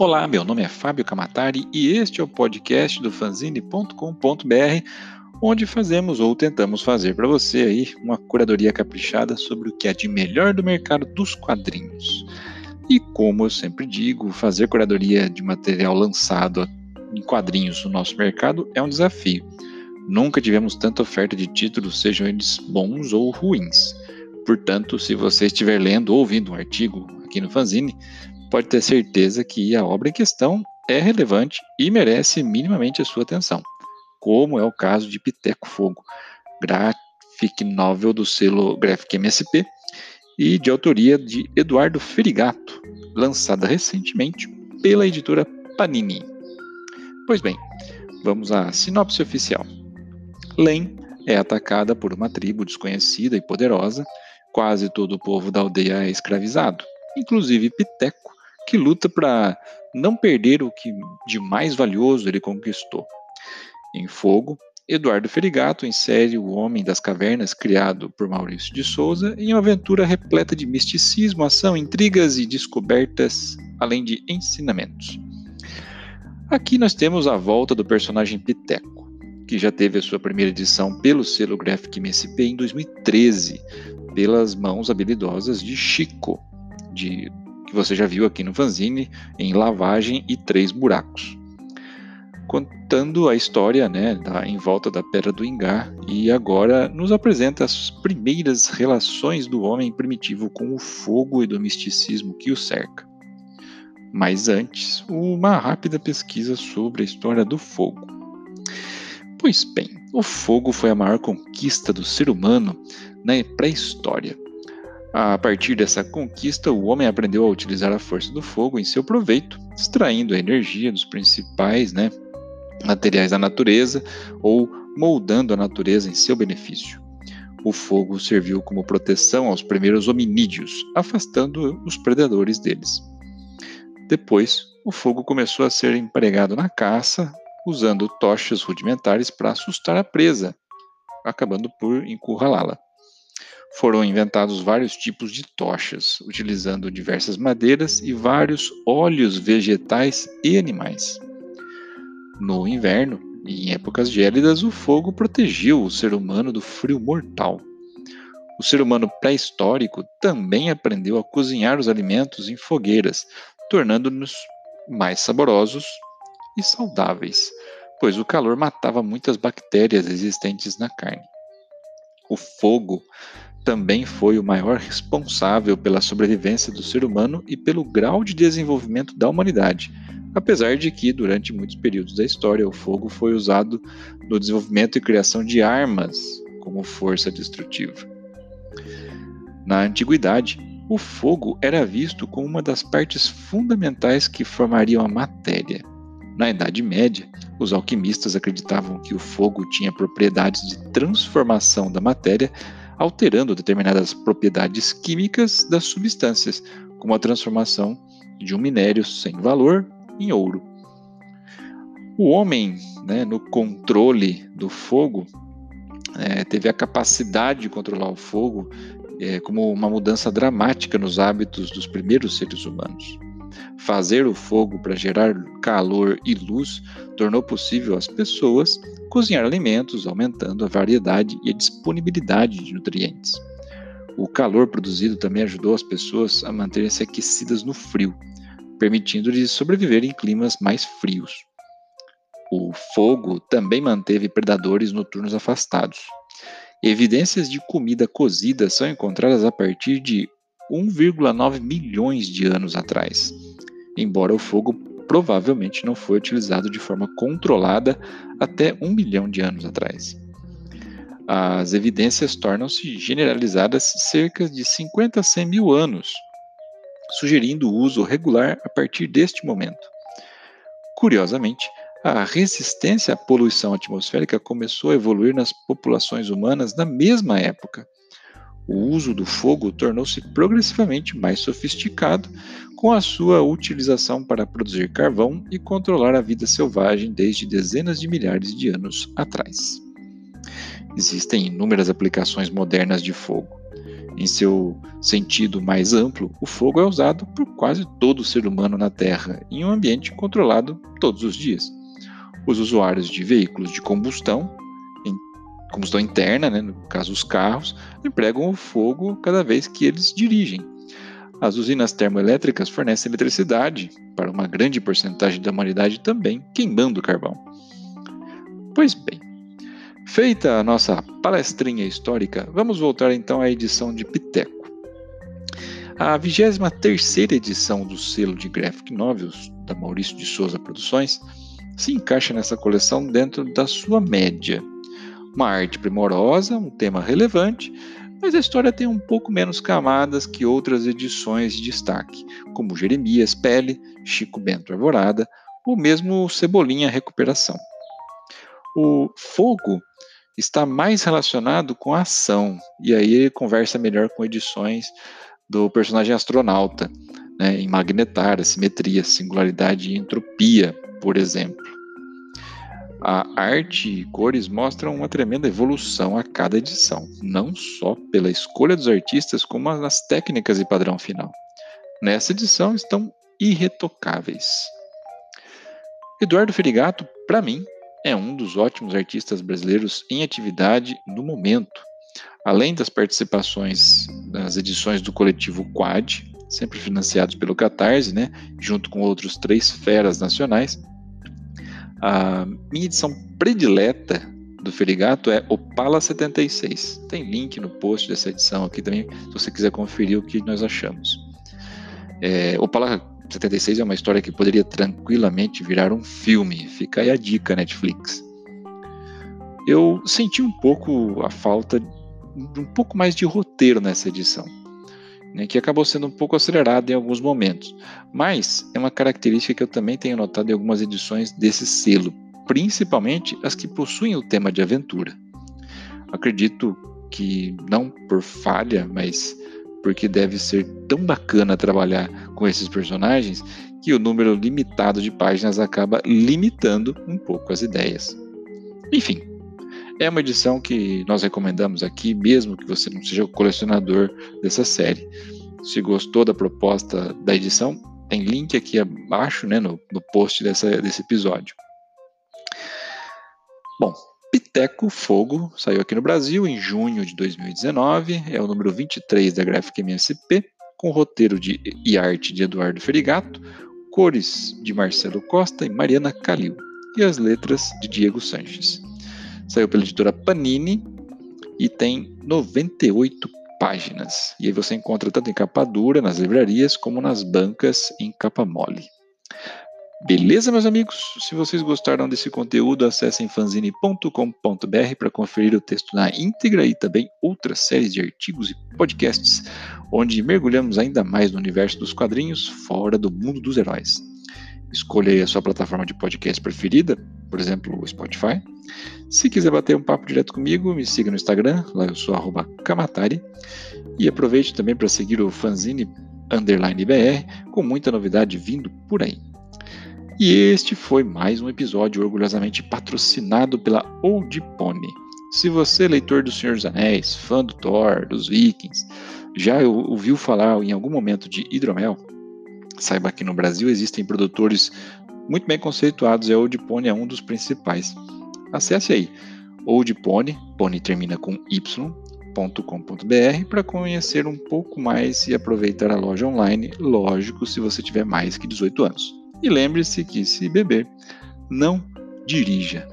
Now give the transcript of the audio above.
Olá, meu nome é Fábio Camatari e este é o podcast do fanzine.com.br, onde fazemos ou tentamos fazer para você aí uma curadoria caprichada sobre o que é de melhor do mercado dos quadrinhos. E como eu sempre digo, fazer curadoria de material lançado em quadrinhos no nosso mercado é um desafio. Nunca tivemos tanta oferta de títulos, sejam eles bons ou ruins. Portanto, se você estiver lendo ou ouvindo um artigo aqui no fanzine, pode ter certeza que a obra em questão é relevante e merece minimamente a sua atenção, como é o caso de Piteco Fogo, graphic novel do selo Graphic MSP e de autoria de Eduardo Ferigato, lançada recentemente pela editora Panini. Pois bem, vamos à sinopse oficial. Len é atacada por uma tribo desconhecida e poderosa, quase todo o povo da aldeia é escravizado, inclusive Piteco, que luta para não perder o que de mais valioso ele conquistou. Em Fogo, Eduardo Ferigato insere o Homem das Cavernas, criado por Maurício de Souza, em uma aventura repleta de misticismo, ação, intrigas e descobertas, além de ensinamentos. Aqui nós temos a volta do personagem Piteco, que já teve a sua primeira edição pelo selo Graphic MSP em 2013, pelas mãos habilidosas de Chico, de que você já viu aqui no fanzine, em Lavagem e Três Buracos. Contando a história né, da, em volta da Pedra do Ingá e agora nos apresenta as primeiras relações do homem primitivo com o fogo e do misticismo que o cerca. Mas antes, uma rápida pesquisa sobre a história do fogo. Pois bem, o fogo foi a maior conquista do ser humano na pré-história a partir dessa conquista, o homem aprendeu a utilizar a força do fogo em seu proveito, extraindo a energia dos principais né, materiais da natureza ou moldando a natureza em seu benefício. O fogo serviu como proteção aos primeiros hominídeos, afastando os predadores deles. Depois, o fogo começou a ser empregado na caça, usando tochas rudimentares para assustar a presa, acabando por encurralá-la foram inventados vários tipos de tochas, utilizando diversas madeiras e vários óleos vegetais e animais. No inverno e em épocas gélidas, o fogo protegeu o ser humano do frio mortal. O ser humano pré-histórico também aprendeu a cozinhar os alimentos em fogueiras, tornando-nos mais saborosos e saudáveis, pois o calor matava muitas bactérias existentes na carne. O fogo também foi o maior responsável pela sobrevivência do ser humano e pelo grau de desenvolvimento da humanidade, apesar de que, durante muitos períodos da história, o fogo foi usado no desenvolvimento e criação de armas como força destrutiva. Na antiguidade, o fogo era visto como uma das partes fundamentais que formariam a matéria. Na Idade Média, os alquimistas acreditavam que o fogo tinha propriedades de transformação da matéria alterando determinadas propriedades químicas das substâncias, como a transformação de um minério sem valor em ouro. O homem, né, no controle do fogo, é, teve a capacidade de controlar o fogo é, como uma mudança dramática nos hábitos dos primeiros seres humanos. Fazer o fogo para gerar calor e luz tornou possível às pessoas cozinhar alimentos, aumentando a variedade e a disponibilidade de nutrientes. O calor produzido também ajudou as pessoas a manterem-se aquecidas no frio, permitindo-lhes sobreviver em climas mais frios. O fogo também manteve predadores noturnos afastados. Evidências de comida cozida são encontradas a partir de 1,9 milhões de anos atrás embora o fogo provavelmente não foi utilizado de forma controlada até um milhão de anos atrás. As evidências tornam-se generalizadas cerca de 50 a 100 mil anos, sugerindo o uso regular a partir deste momento. Curiosamente, a resistência à poluição atmosférica começou a evoluir nas populações humanas na mesma época. O uso do fogo tornou-se progressivamente mais sofisticado com a sua utilização para produzir carvão e controlar a vida selvagem desde dezenas de milhares de anos atrás. Existem inúmeras aplicações modernas de fogo. Em seu sentido mais amplo, o fogo é usado por quase todo ser humano na Terra, em um ambiente controlado todos os dias. Os usuários de veículos de combustão, combustão interna, né, no caso os carros, empregam o fogo cada vez que eles dirigem. As usinas termoelétricas fornecem eletricidade para uma grande porcentagem da humanidade também queimando carvão. Pois bem, feita a nossa palestrinha histórica, vamos voltar então à edição de Piteco. A 23 edição do selo de Graphic Novels da Maurício de Souza Produções se encaixa nessa coleção dentro da sua média. Uma arte primorosa, um tema relevante, mas a história tem um pouco menos camadas que outras edições de destaque, como Jeremias Pele, Chico Bento Arvorada ou mesmo Cebolinha Recuperação. O fogo está mais relacionado com a ação, e aí ele conversa melhor com edições do personagem astronauta, né, em magnetar, simetria, singularidade e entropia, por exemplo. A arte e cores mostram uma tremenda evolução a cada edição, não só pela escolha dos artistas, como nas técnicas e padrão final. Nessa edição estão irretocáveis. Eduardo Ferigato, para mim, é um dos ótimos artistas brasileiros em atividade no momento. Além das participações nas edições do coletivo Quad, sempre financiados pelo Catarse, né, junto com outros três feras nacionais, a minha edição predileta do Ferigato é Opala 76. Tem link no post dessa edição aqui também, se você quiser conferir o que nós achamos. É, Opala 76 é uma história que poderia tranquilamente virar um filme. Fica aí a dica, Netflix. Eu senti um pouco a falta de um pouco mais de roteiro nessa edição né, que acabou sendo um pouco acelerado em alguns momentos. Mas é uma característica que eu também tenho notado em algumas edições desse selo, principalmente as que possuem o tema de aventura. Acredito que não por falha, mas porque deve ser tão bacana trabalhar com esses personagens que o número limitado de páginas acaba limitando um pouco as ideias. Enfim, é uma edição que nós recomendamos aqui, mesmo que você não seja o colecionador dessa série. Se gostou da proposta da edição, tem link aqui abaixo, né, no, no post dessa, desse episódio. Bom, Piteco Fogo saiu aqui no Brasil em junho de 2019, é o número 23 da Graphic MSP, com roteiro de, e arte de Eduardo Ferigato, cores de Marcelo Costa e Mariana Calil, e as letras de Diego Sanches. Saiu pela editora Panini e tem 98 páginas. E aí você encontra tanto em capa dura nas livrarias como nas bancas em capa mole. Beleza, meus amigos? Se vocês gostaram desse conteúdo, acessem fanzine.com.br para conferir o texto na íntegra e também outras séries de artigos e podcasts, onde mergulhamos ainda mais no universo dos quadrinhos fora do mundo dos heróis. Escolha a sua plataforma de podcast preferida, por exemplo, o Spotify. Se quiser bater um papo direto comigo, me siga no Instagram, lá eu sou Kamatari. E aproveite também para seguir o Fanzine Underline BR, com muita novidade vindo por aí. E este foi mais um episódio orgulhosamente patrocinado pela Old Pony. Se você, leitor do Senhor dos Anéis, fã do Thor, dos Vikings, já ouviu falar em algum momento de hidromel, Saiba que no Brasil existem produtores muito bem conceituados e a Old Pony é um dos principais. Acesse aí Old Pony, Pony termina com y.com.br para conhecer um pouco mais e aproveitar a loja online, lógico, se você tiver mais que 18 anos. E lembre-se que se beber, não dirija.